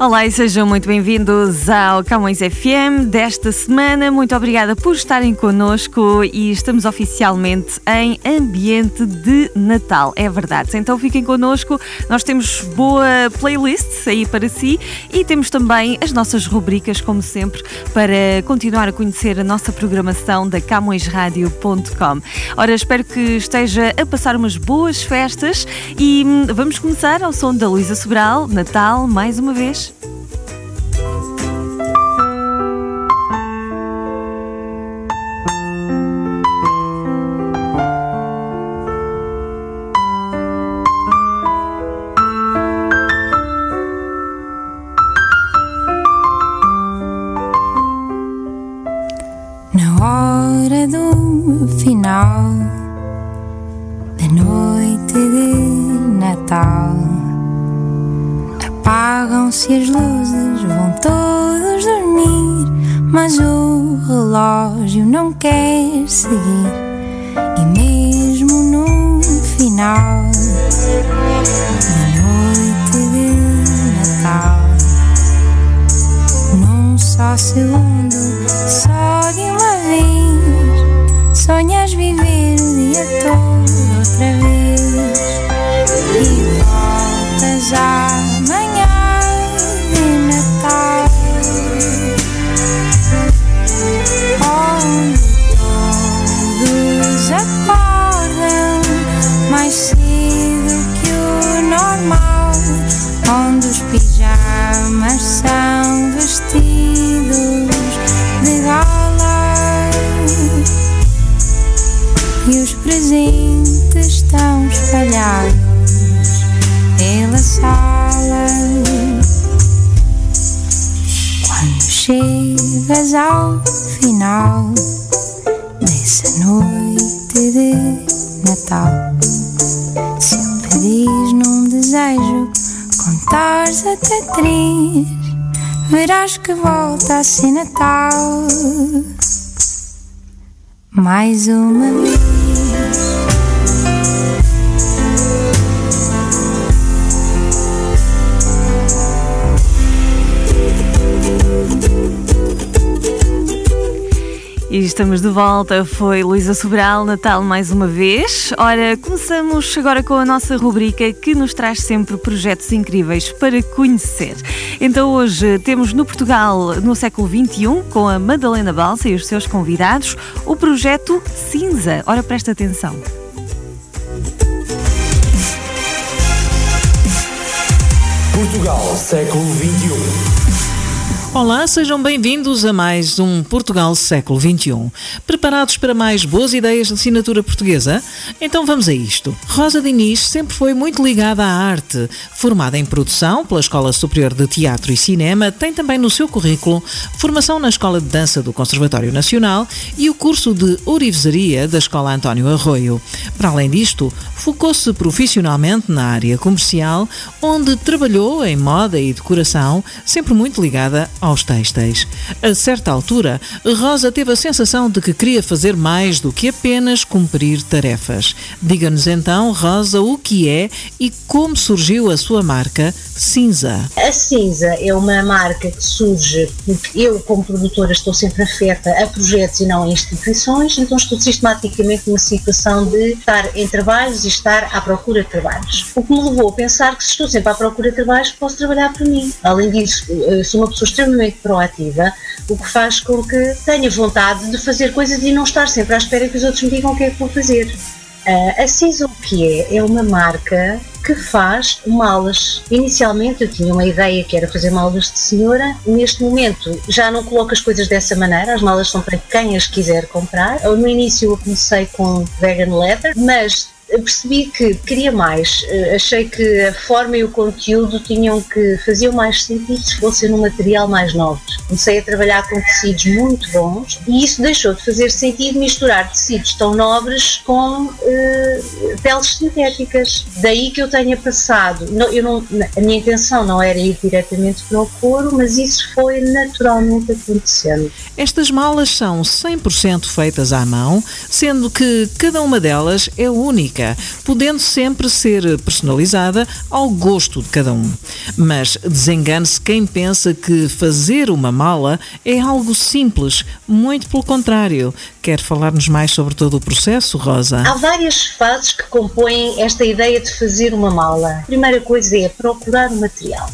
Olá e sejam muito bem-vindos ao Camões FM desta semana. Muito obrigada por estarem connosco e estamos oficialmente em ambiente de Natal, é verdade. Então fiquem connosco, nós temos boa playlist aí para si e temos também as nossas rubricas, como sempre, para continuar a conhecer a nossa programação da CamõesRadio.com. Ora, espero que esteja a passar umas boas festas e hum, vamos começar ao som da Luísa Sobral, Natal, mais uma vez. Na final dessa noite de Natal, se eu pedis num desejo contares até três, verás que volta a ser Natal. Mais uma vez. Estamos de volta, foi Luísa Sobral, Natal mais uma vez. Ora, começamos agora com a nossa rubrica que nos traz sempre projetos incríveis para conhecer. Então hoje temos no Portugal, no século XXI, com a Madalena Balsa e os seus convidados, o projeto Cinza. Ora, presta atenção. Portugal, século XXI. Olá, sejam bem-vindos a mais um Portugal Século XXI. Preparados para mais boas ideias de assinatura portuguesa? Então vamos a isto. Rosa Diniz sempre foi muito ligada à arte. Formada em produção pela Escola Superior de Teatro e Cinema, tem também no seu currículo formação na Escola de Dança do Conservatório Nacional e o curso de Orivesaria da Escola António Arroio. Para além disto, focou-se profissionalmente na área comercial, onde trabalhou em moda e decoração, sempre muito ligada aos têxteis. A certa altura, Rosa teve a sensação de que queria fazer mais do que apenas cumprir tarefas. Diga-nos então, Rosa, o que é e como surgiu a sua marca Cinza. A Cinza é uma marca que surge porque eu, como produtora, estou sempre afeta a projetos e não a instituições, então estou sistematicamente numa situação de estar em trabalhos e estar à procura de trabalhos. O que me levou a pensar que se estou sempre à procura de trabalhos, posso trabalhar para mim. Além disso, eh, sou uma pessoa extremamente proativa, o que faz com que tenha vontade de fazer coisas e não estar sempre à espera que os outros me digam o que é que vou fazer. Uh, a o que é? É uma marca que faz malas. Inicialmente eu tinha uma ideia que era fazer malas de senhora, neste momento já não coloco as coisas dessa maneira, as malas são para quem as quiser comprar. No início eu comecei com vegan leather, mas percebi que queria mais. Uh, achei que a forma e o conteúdo tinham que faziam mais sentido se fossem num material mais nobre. Comecei a trabalhar com tecidos muito bons e isso deixou de fazer sentido misturar tecidos tão nobres com uh, peles sintéticas. Daí que eu tenha passado. Não, eu não, a minha intenção não era ir diretamente para o couro, mas isso foi naturalmente acontecendo. Estas malas são 100% feitas à mão, sendo que cada uma delas é única, podendo sempre ser personalizada ao gosto de cada um. Mas desengane-se quem pensa que fazer uma mala é algo simples, muito pelo contrário. Quer falar-nos mais sobre todo o processo, Rosa? Há várias fases que compõem esta ideia de fazer uma mala. A primeira coisa é procurar o material.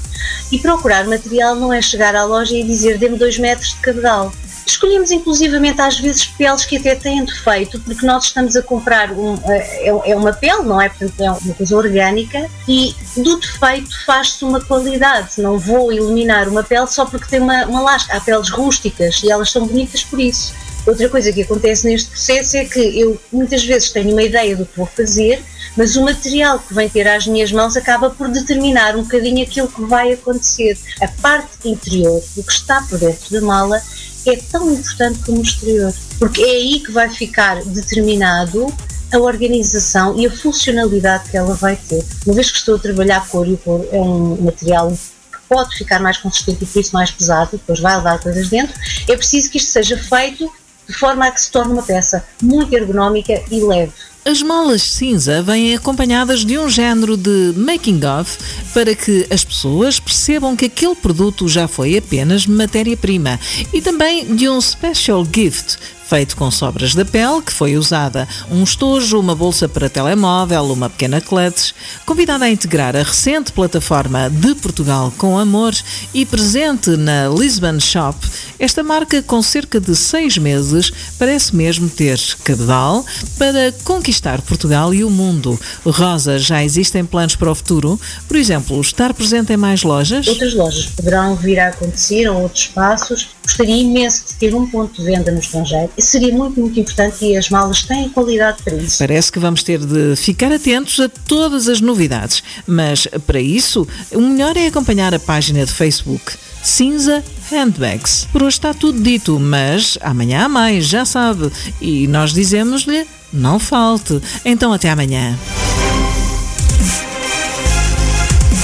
E procurar material não é chegar à loja e dizer dê-me dois metros de cabedal Escolhemos inclusivamente às vezes peles que até têm defeito, porque nós estamos a comprar um, é, é uma pele, não é? Portanto, é uma coisa orgânica e do defeito faz-se uma qualidade. Não vou eliminar uma pele só porque tem uma, uma lasca. Há peles rústicas e elas são bonitas por isso. Outra coisa que acontece neste processo é que eu muitas vezes tenho uma ideia do que vou fazer, mas o material que vem ter às minhas mãos acaba por determinar um bocadinho aquilo que vai acontecer. A parte interior, o que está por dentro da mala, é tão importante como o exterior, porque é aí que vai ficar determinado a organização e a funcionalidade que ela vai ter. Uma vez que estou a trabalhar cor e o couro é um material que pode ficar mais consistente e por isso mais pesado, depois vai levar coisas dentro, é preciso que isto seja feito de forma a que se torne uma peça muito ergonómica e leve. As malas cinza vêm acompanhadas de um género de making-of para que as pessoas percebam que aquele produto já foi apenas matéria-prima e também de um special gift feito com sobras da pele, que foi usada um estojo, uma bolsa para telemóvel, uma pequena clutch, convidada a integrar a recente plataforma de Portugal com Amor e presente na Lisbon Shop, esta marca com cerca de seis meses parece mesmo ter cabedal para conquistar Portugal e o mundo. Rosa, já existem planos para o futuro? Por exemplo, estar presente em mais lojas? Outras lojas poderão vir a acontecer ou outros espaços. Gostaria imenso de ter um ponto de venda no estrangeiro seria muito, muito importante e as malas têm qualidade para isso. Parece que vamos ter de ficar atentos a todas as novidades, mas para isso, o melhor é acompanhar a página de Facebook. Cinza Handbags. Por hoje está tudo dito, mas amanhã há mais, já sabe. E nós dizemos-lhe: não falte. Então até amanhã.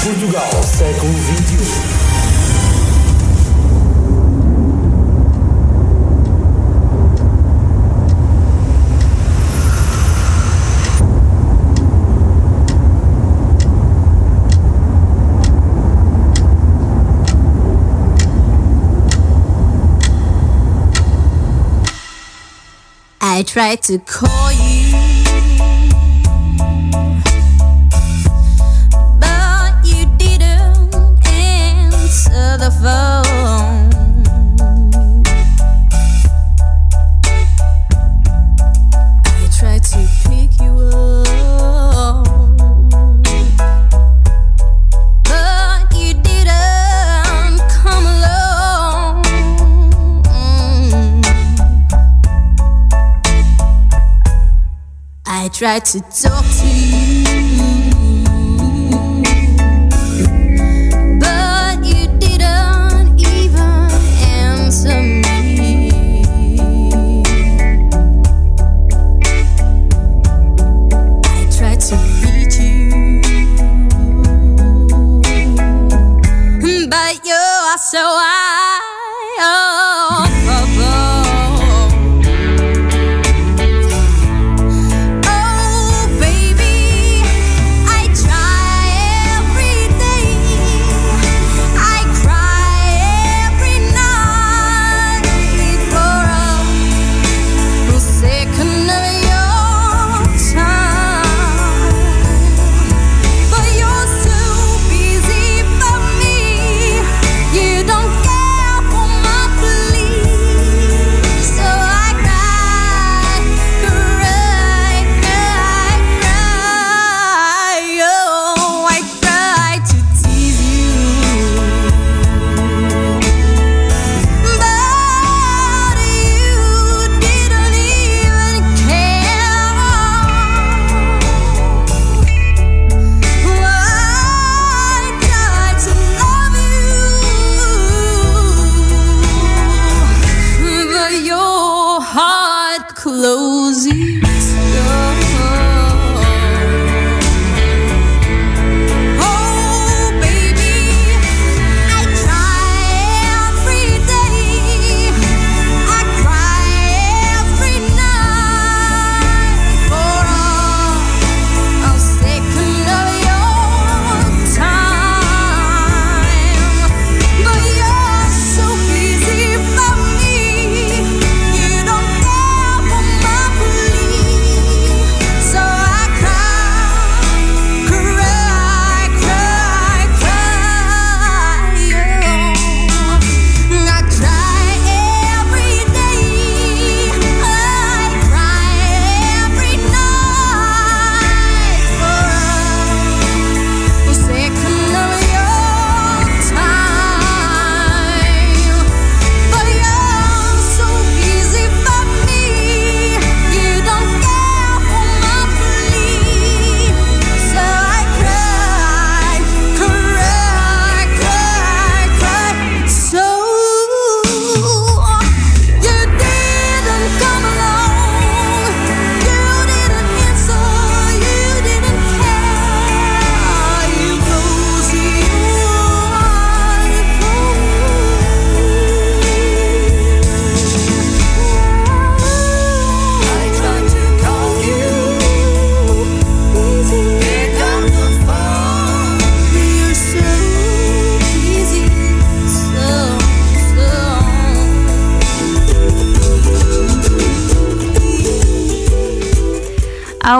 Portugal, século XXI. I tried to call you, I tried to talk to you,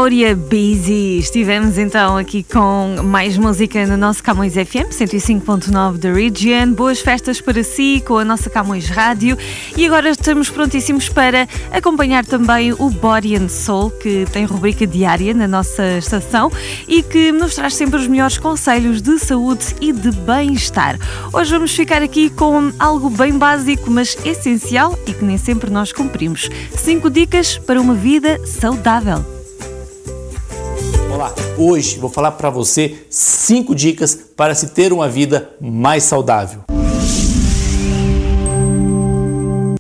Áurea Busy. Estivemos então aqui com mais música no nosso Camões FM 105.9 da Region. Boas festas para si com a nossa Camões Rádio. E agora estamos prontíssimos para acompanhar também o Body and Soul, que tem rubrica diária na nossa estação e que nos traz sempre os melhores conselhos de saúde e de bem-estar. Hoje vamos ficar aqui com algo bem básico, mas essencial e que nem sempre nós cumprimos. Cinco dicas para uma vida saudável. Hoje vou falar para você cinco dicas para se ter uma vida mais saudável.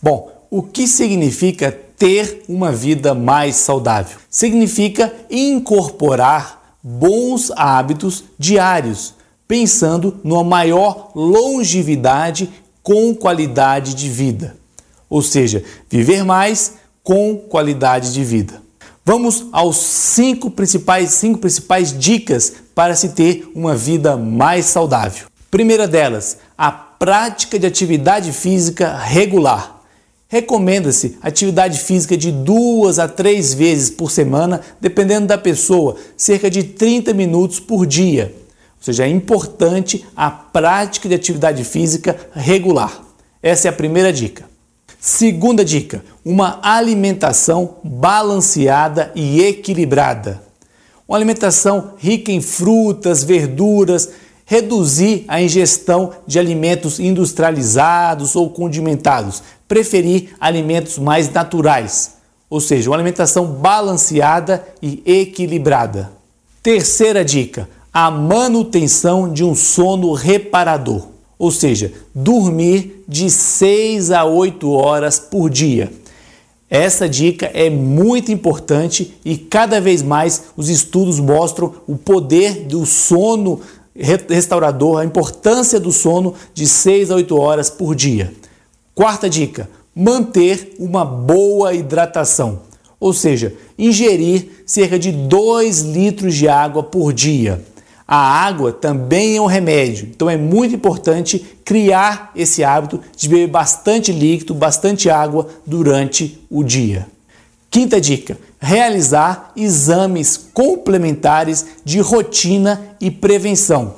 Bom, o que significa ter uma vida mais saudável? Significa incorporar bons hábitos diários, pensando numa maior longevidade com qualidade de vida. Ou seja, viver mais com qualidade de vida. Vamos aos cinco principais, cinco principais dicas para se ter uma vida mais saudável. Primeira delas, a prática de atividade física regular. Recomenda-se atividade física de duas a três vezes por semana, dependendo da pessoa, cerca de 30 minutos por dia. Ou seja, é importante a prática de atividade física regular. Essa é a primeira dica. Segunda dica: uma alimentação balanceada e equilibrada. Uma alimentação rica em frutas, verduras, reduzir a ingestão de alimentos industrializados ou condimentados, preferir alimentos mais naturais, ou seja, uma alimentação balanceada e equilibrada. Terceira dica: a manutenção de um sono reparador ou seja, dormir de 6 a 8 horas por dia. Essa dica é muito importante e cada vez mais os estudos mostram o poder do sono restaurador, a importância do sono de 6 a 8 horas por dia. Quarta dica: manter uma boa hidratação, ou seja, ingerir cerca de 2 litros de água por dia. A água também é um remédio, então é muito importante criar esse hábito de beber bastante líquido, bastante água durante o dia. Quinta dica: realizar exames complementares de rotina e prevenção.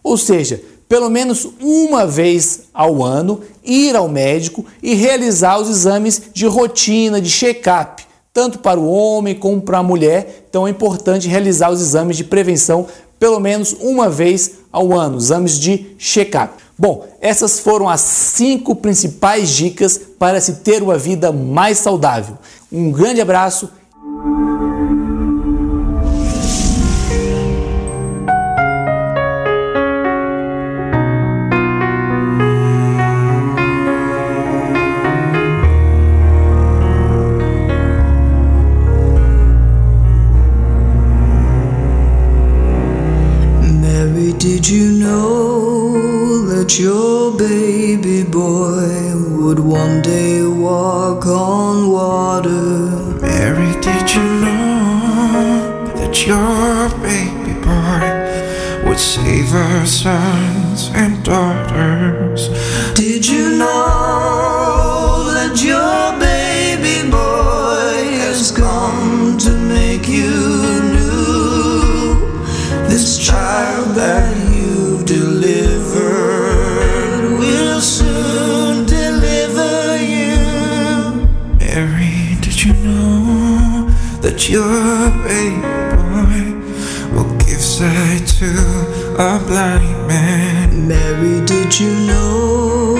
Ou seja, pelo menos uma vez ao ano ir ao médico e realizar os exames de rotina, de check-up, tanto para o homem como para a mulher. Então é importante realizar os exames de prevenção pelo menos uma vez ao ano, exames de check-up. Bom, essas foram as cinco principais dicas para se ter uma vida mais saudável. Um grande abraço But your baby boy would one day walk on water. Mary, did you know that your baby boy would save our sons and daughters? That your baby boy will give sight to? a blind man. Mary, did you know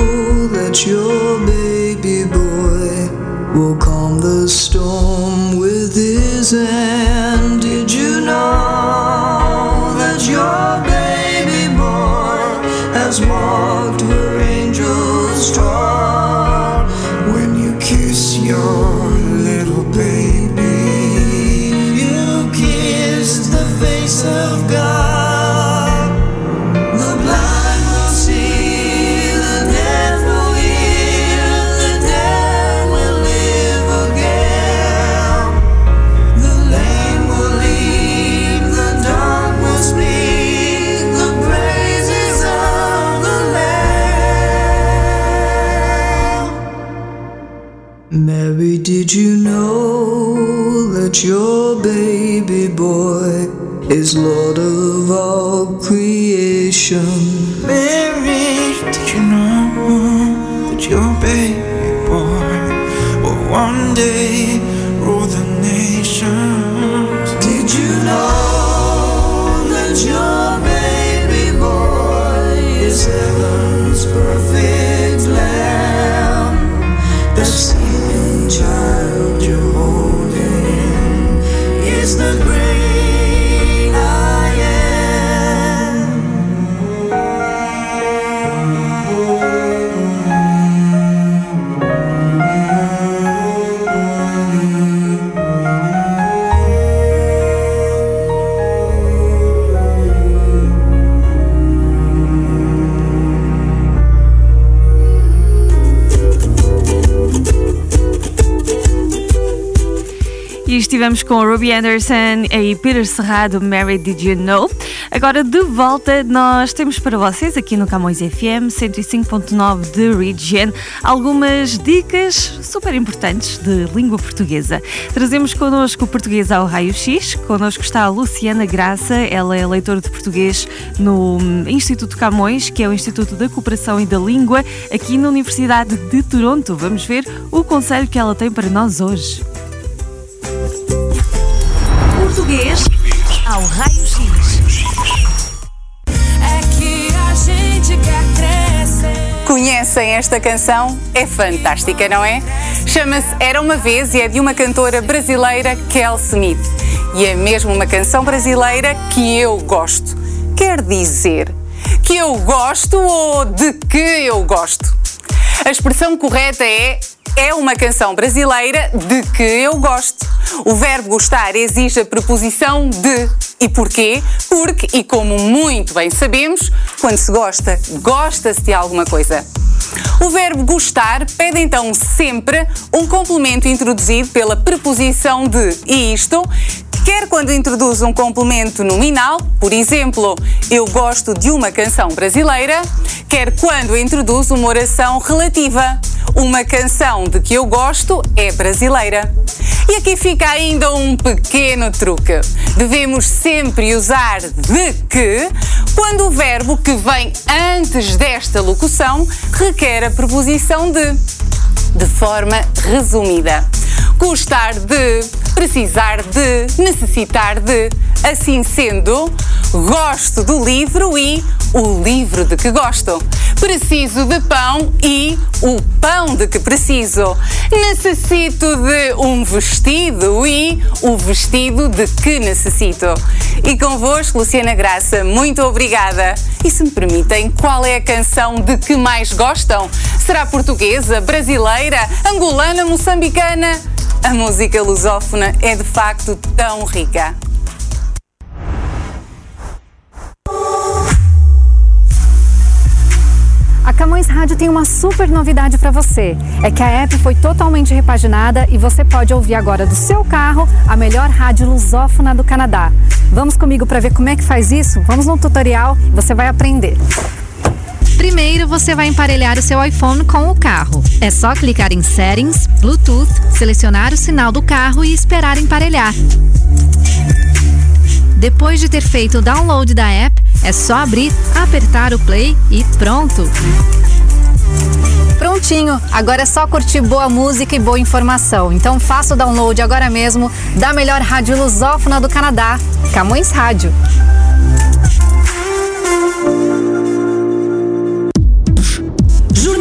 that your baby boy will calm the storm with his hand? Did you know that your baby boy has walked where angels trod? myself. Is Lord of all creation. Mary, did you know that your baby boy will one day rule the nations? Did you know that your Estivemos com Ruby Anderson e Peter Serrado, Mary Did You Know? Agora de volta, nós temos para vocês aqui no Camões FM 105.9 de Region algumas dicas super importantes de língua portuguesa. Trazemos connosco o português ao raio-x. Connosco está a Luciana Graça, ela é leitora de português no Instituto Camões, que é o Instituto da Cooperação e da Língua, aqui na Universidade de Toronto. Vamos ver o conselho que ela tem para nós hoje. Português ao raio-x. É que a gente quer crescer. Conhecem esta canção? É fantástica, não é? Chama-se Era uma Vez e é de uma cantora brasileira, Kel Smith. E é mesmo uma canção brasileira que eu gosto. Quer dizer, que eu gosto ou de que eu gosto? A expressão correta é é uma canção brasileira de que eu gosto. O verbo gostar exige a preposição de. E porquê? Porque, e como muito bem sabemos, quando se gosta, gosta-se de alguma coisa. O verbo gostar pede então sempre um complemento introduzido pela preposição de. E isto quer quando introduz um complemento nominal, por exemplo, eu gosto de uma canção brasileira, quer quando introduz uma oração relativa. Uma canção de que eu gosto é brasileira. E aqui fica ainda um pequeno truque. Devemos sempre usar de que quando o verbo que vem antes desta locução requer a preposição de. De forma resumida. Gostar de, precisar de, necessitar de. Assim sendo, gosto do livro e o livro de que gosto. Preciso de pão e o pão de que preciso. Necessito de um vestido e o vestido de que necessito. E convosco, Luciana Graça, muito obrigada. E se me permitem, qual é a canção de que mais gostam? Será portuguesa, brasileira, angolana, moçambicana? A música lusófona é de facto tão rica. A Camões Rádio tem uma super novidade para você. É que a app foi totalmente repaginada e você pode ouvir agora do seu carro a melhor rádio lusófona do Canadá. Vamos comigo para ver como é que faz isso? Vamos no tutorial você vai aprender. Primeiro, você vai emparelhar o seu iPhone com o carro. É só clicar em Settings, Bluetooth, selecionar o sinal do carro e esperar emparelhar. Depois de ter feito o download da app, é só abrir, apertar o play e pronto! Prontinho, agora é só curtir boa música e boa informação. Então faça o download agora mesmo da melhor rádio lusófona do Canadá, Camões Rádio.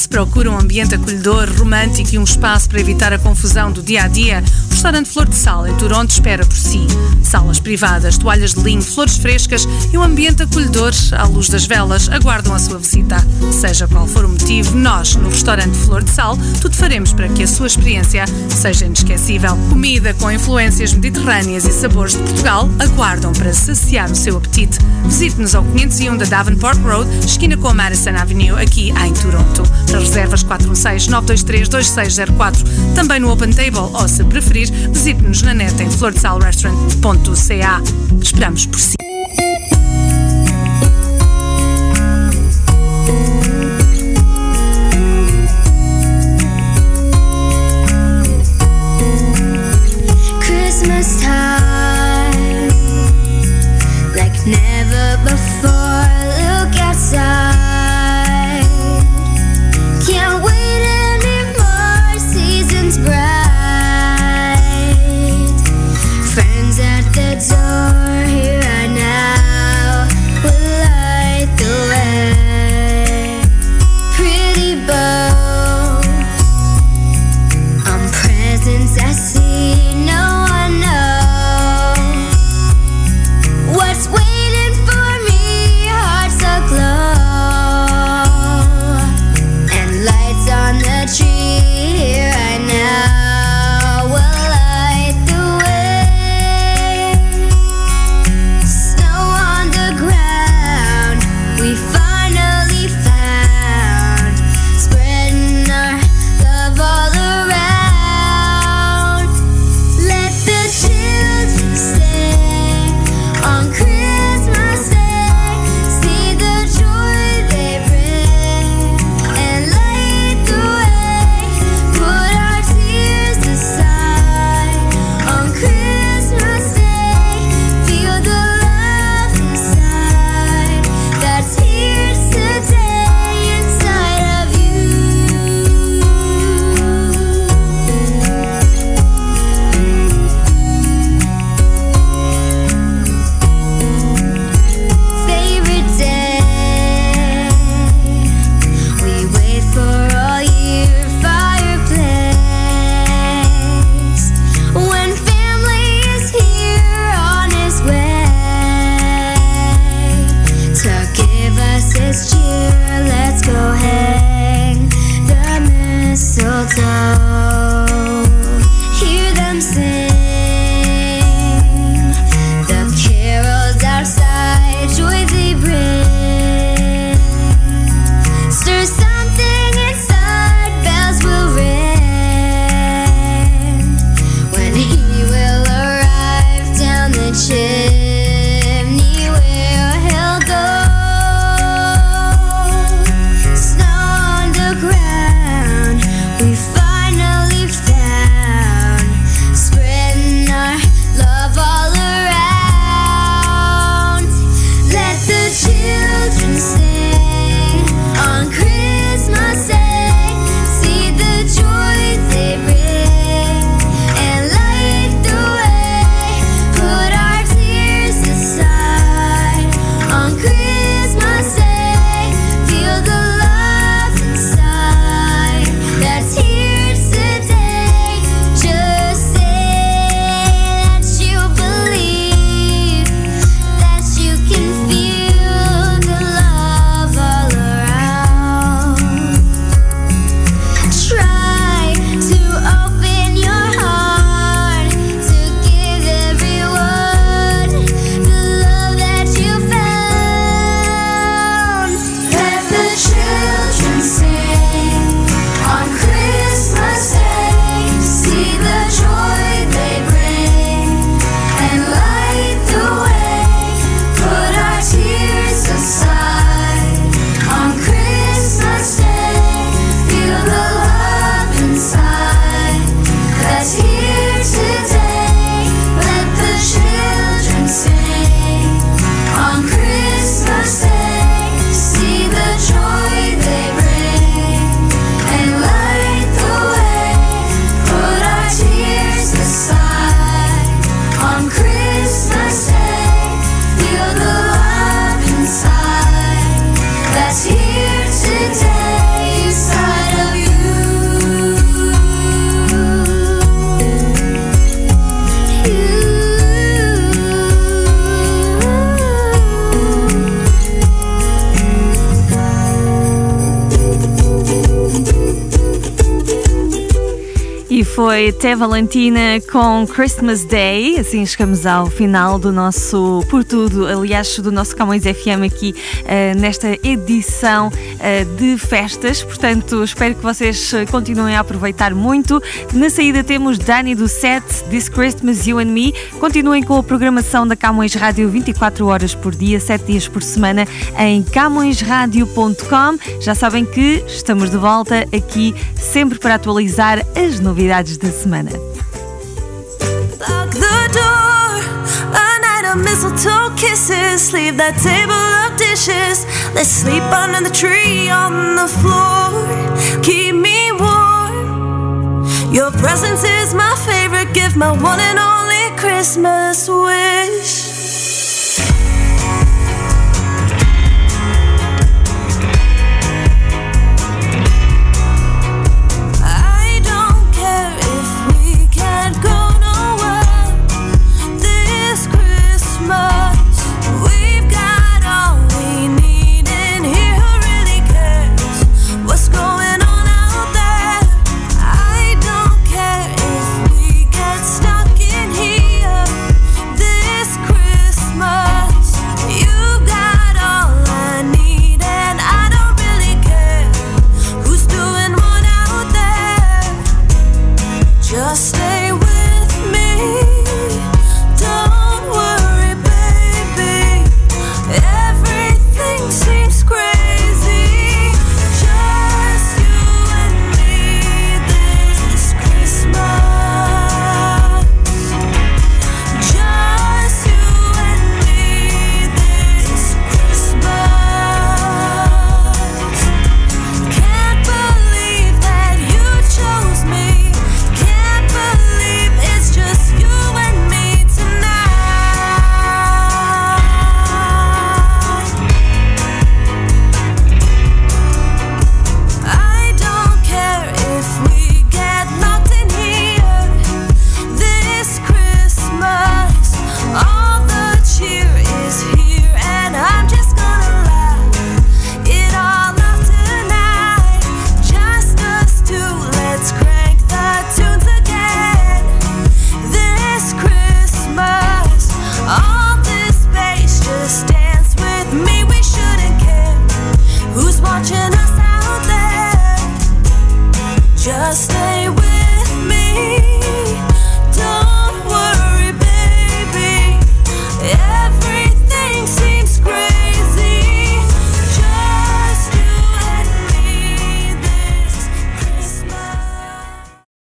Se procura um ambiente acolhedor, romântico e um espaço para evitar a confusão do dia a dia, restaurante Flor de Sal em Toronto espera por si. Salas privadas, toalhas de linho, flores frescas e um ambiente acolhedor à luz das velas aguardam a sua visita. Seja qual for o motivo, nós, no restaurante Flor de Sal, tudo faremos para que a sua experiência seja inesquecível. Comida com influências mediterrâneas e sabores de Portugal aguardam para saciar o seu apetite. Visite-nos ao 501 da Davenport Road, esquina com a Madison Avenue, aqui em Toronto. Para reservas 416-923-2604, também no Open Table ou, se preferir, visite-nos na net em flordesalrestaurant.ca. Esperamos por si. Foi Té Valentina com Christmas Day. Assim chegamos ao final do nosso Por Tudo, aliás, do nosso Camões FM aqui nesta edição eh, de festas. Portanto, espero que vocês eh, continuem a aproveitar muito. Na saída temos Dani do Set, This Christmas You and Me. Continuem com a programação da Camões Rádio 24 horas por dia, 7 dias por semana em camõesradio.com. Já sabem que estamos de volta aqui sempre para atualizar as novidades da semana. Of mistletoe kisses. Leave that table of dishes. Let's sleep under the tree on the floor. Keep me warm. Your presence is my favorite gift, my one and only Christmas wish.